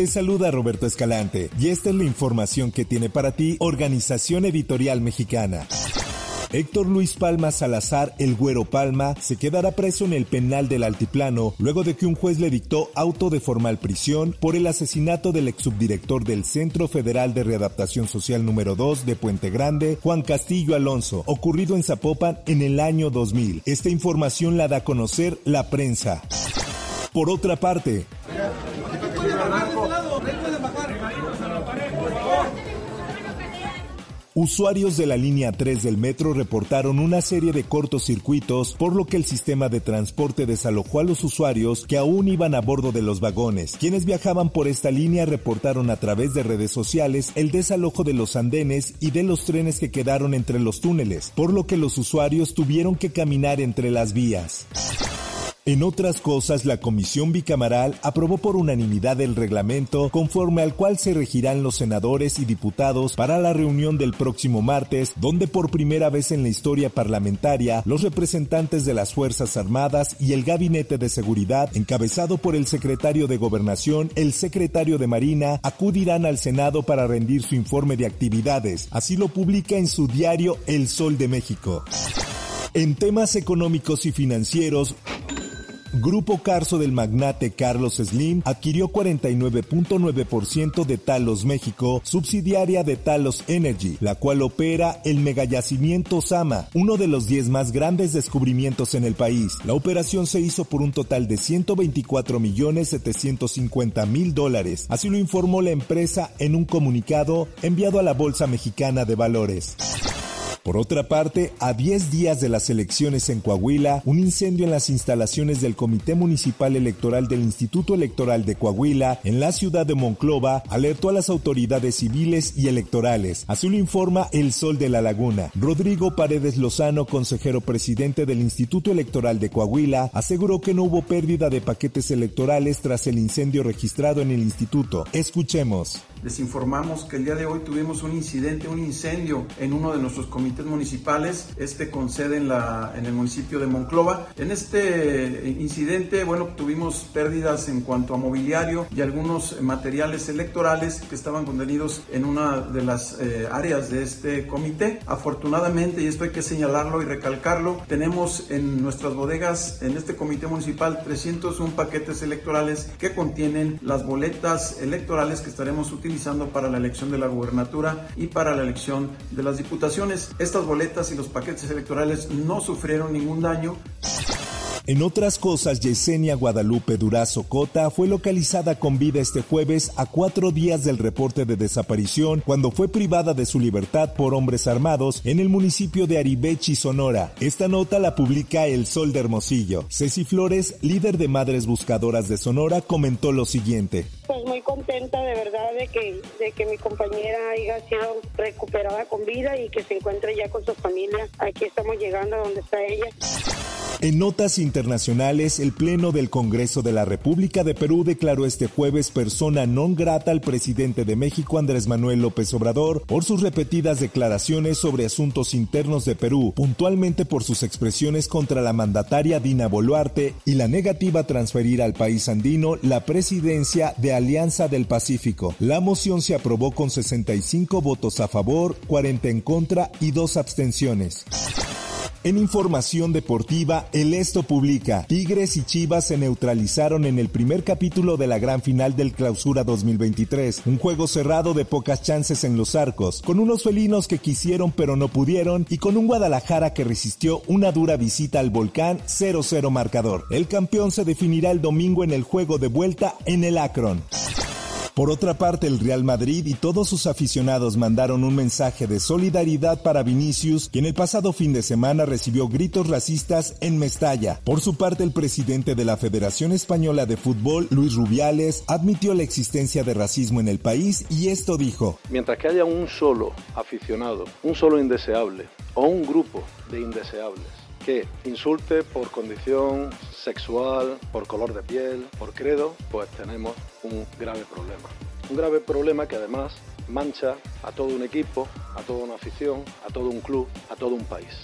Te saluda Roberto Escalante y esta es la información que tiene para ti Organización Editorial Mexicana. Héctor Luis Palma Salazar, el Güero Palma, se quedará preso en el penal del Altiplano luego de que un juez le dictó auto de formal prisión por el asesinato del exsubdirector del Centro Federal de Readaptación Social número 2 de Puente Grande, Juan Castillo Alonso, ocurrido en Zapopan en el año 2000. Esta información la da a conocer la prensa. Por otra parte, Usuarios de la línea 3 del metro reportaron una serie de cortocircuitos, por lo que el sistema de transporte desalojó a los usuarios que aún iban a bordo de los vagones. Quienes viajaban por esta línea reportaron a través de redes sociales el desalojo de los andenes y de los trenes que quedaron entre los túneles, por lo que los usuarios tuvieron que caminar entre las vías. En otras cosas, la Comisión Bicameral aprobó por unanimidad el reglamento conforme al cual se regirán los senadores y diputados para la reunión del próximo martes, donde por primera vez en la historia parlamentaria los representantes de las Fuerzas Armadas y el Gabinete de Seguridad, encabezado por el secretario de Gobernación, el secretario de Marina, acudirán al Senado para rendir su informe de actividades. Así lo publica en su diario El Sol de México. En temas económicos y financieros, Grupo Carso del magnate Carlos Slim adquirió 49.9% de Talos México, subsidiaria de Talos Energy, la cual opera el megayacimiento Sama, uno de los 10 más grandes descubrimientos en el país. La operación se hizo por un total de 124 millones 750 mil dólares, así lo informó la empresa en un comunicado enviado a la Bolsa Mexicana de Valores. Por otra parte, a 10 días de las elecciones en Coahuila, un incendio en las instalaciones del Comité Municipal Electoral del Instituto Electoral de Coahuila, en la ciudad de Monclova, alertó a las autoridades civiles y electorales. Así lo informa El Sol de la Laguna. Rodrigo Paredes Lozano, consejero presidente del Instituto Electoral de Coahuila, aseguró que no hubo pérdida de paquetes electorales tras el incendio registrado en el instituto. Escuchemos. Les informamos que el día de hoy tuvimos un incidente, un incendio en uno de nuestros comités municipales, este con sede en, la, en el municipio de Monclova. En este incidente, bueno, tuvimos pérdidas en cuanto a mobiliario y algunos materiales electorales que estaban contenidos en una de las eh, áreas de este comité. Afortunadamente, y esto hay que señalarlo y recalcarlo, tenemos en nuestras bodegas, en este comité municipal, 301 paquetes electorales que contienen las boletas electorales que estaremos utilizando utilizando para la elección de la gubernatura y para la elección de las diputaciones. Estas boletas y los paquetes electorales no sufrieron ningún daño. En otras cosas, Yesenia Guadalupe Durazo Cota fue localizada con vida este jueves a cuatro días del reporte de desaparición cuando fue privada de su libertad por hombres armados en el municipio de Aribechi, Sonora. Esta nota la publica El Sol de Hermosillo. Ceci Flores, líder de Madres Buscadoras de Sonora, comentó lo siguiente. Pues muy contenta de verdad de que, de que mi compañera haya sido recuperada con vida y que se encuentre ya con su familia. Aquí estamos llegando a donde está ella. En notas internacionales, el Pleno del Congreso de la República de Perú declaró este jueves persona non grata al presidente de México Andrés Manuel López Obrador por sus repetidas declaraciones sobre asuntos internos de Perú, puntualmente por sus expresiones contra la mandataria Dina Boluarte y la negativa a transferir al país andino la presidencia de Alianza del Pacífico. La moción se aprobó con 65 votos a favor, 40 en contra y dos abstenciones. En información deportiva, el Esto publica, Tigres y Chivas se neutralizaron en el primer capítulo de la gran final del Clausura 2023, un juego cerrado de pocas chances en los arcos, con unos felinos que quisieron pero no pudieron y con un Guadalajara que resistió una dura visita al volcán 0-0 marcador. El campeón se definirá el domingo en el juego de vuelta en el Akron. Por otra parte, el Real Madrid y todos sus aficionados mandaron un mensaje de solidaridad para Vinicius, quien el pasado fin de semana recibió gritos racistas en Mestalla. Por su parte, el presidente de la Federación Española de Fútbol, Luis Rubiales, admitió la existencia de racismo en el país y esto dijo. Mientras que haya un solo aficionado, un solo indeseable o un grupo de indeseables que insulte por condición sexual, por color de piel, por credo, pues tenemos un grave problema. Un grave problema que además mancha a todo un equipo, a toda una afición, a todo un club, a todo un país.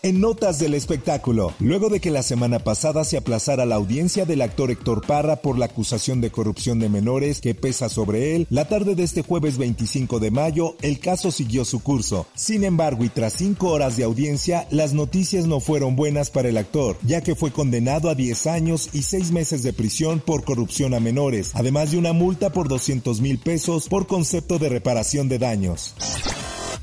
En notas del espectáculo, luego de que la semana pasada se aplazara la audiencia del actor Héctor Parra por la acusación de corrupción de menores que pesa sobre él, la tarde de este jueves 25 de mayo, el caso siguió su curso. Sin embargo, y tras cinco horas de audiencia, las noticias no fueron buenas para el actor, ya que fue condenado a 10 años y 6 meses de prisión por corrupción a menores, además de una multa por 200 mil pesos por concepto de reparación de daños.